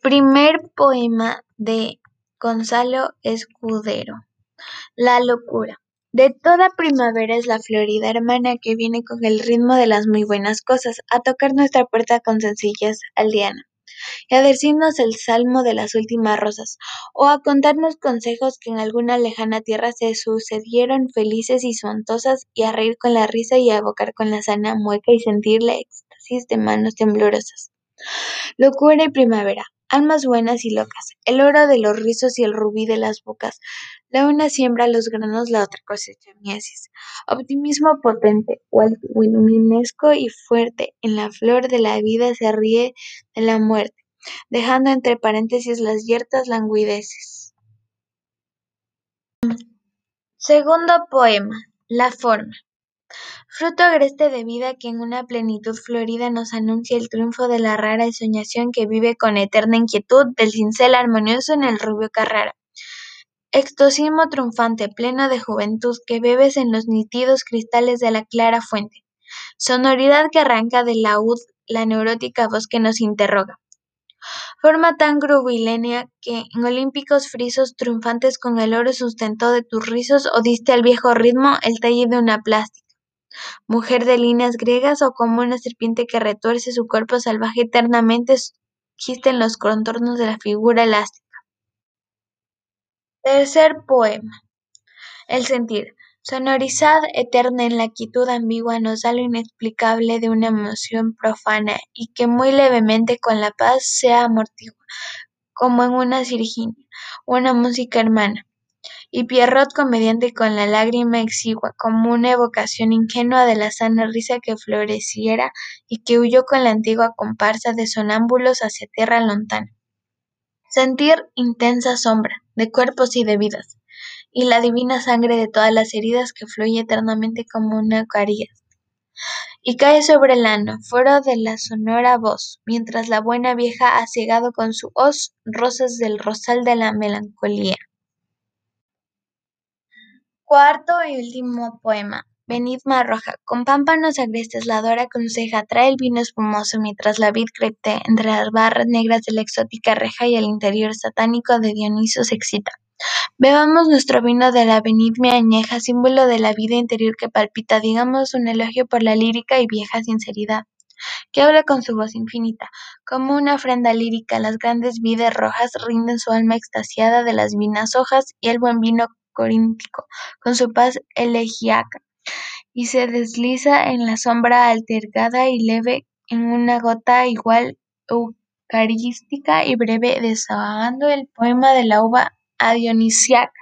Primer poema de Gonzalo Escudero. La locura. De toda primavera es la florida hermana que viene con el ritmo de las muy buenas cosas a tocar nuestra puerta con sencillez aldeana y a decirnos el salmo de las últimas rosas o a contarnos consejos que en alguna lejana tierra se sucedieron felices y sontosas y a reír con la risa y a evocar con la sana mueca y sentirle éxtasis de manos temblorosas. Locura y primavera, almas buenas y locas, el oro de los rizos y el rubí de las bocas. La una siembra los granos, la otra cosecha mieses. Optimismo potente, luminesco y fuerte, en la flor de la vida se ríe de la muerte, dejando entre paréntesis las yertas languideces. Segundo poema, La forma. Fruto agreste de vida que en una plenitud florida nos anuncia el triunfo de la rara soñación que vive con eterna inquietud del cincel armonioso en el rubio Carrara. Extosismo triunfante, pleno de juventud, que bebes en los nítidos cristales de la clara fuente. Sonoridad que arranca del laúd la neurótica voz que nos interroga. Forma tan grubilínea que en olímpicos frisos triunfantes con el oro sustentó de tus rizos o diste al viejo ritmo el talle de una plástica mujer de líneas griegas o como una serpiente que retuerce su cuerpo salvaje eternamente en los contornos de la figura elástica. Tercer poema. El sentir. Sonorizad eterna en la quietud ambigua nos da lo inexplicable de una emoción profana y que muy levemente con la paz se amortigua, como en una Virginia, una música hermana y Pierrot comediante con la lágrima exigua, como una evocación ingenua de la sana risa que floreciera y que huyó con la antigua comparsa de sonámbulos hacia tierra lontana. Sentir intensa sombra, de cuerpos y de vidas, y la divina sangre de todas las heridas que fluye eternamente como una carías y cae sobre el ano, foro de la sonora voz, mientras la buena vieja ha cegado con su hoz rosas del rosal de la melancolía. Cuarto y último poema. Venid roja, con pámpanos agrestes la dora conseja, trae el vino espumoso mientras la vid crepte entre las barras negras de la exótica reja y el interior satánico de Dioniso se excita. Bebamos nuestro vino de la benigna añeja, símbolo de la vida interior que palpita, digamos un elogio por la lírica y vieja sinceridad, que habla con su voz infinita. Como una ofrenda lírica, las grandes vides rojas rinden su alma extasiada de las vinas hojas y el buen vino con su paz elegíaca, y se desliza en la sombra alterada y leve en una gota igual eucarística y breve, desahogando el poema de la uva adionisiaca.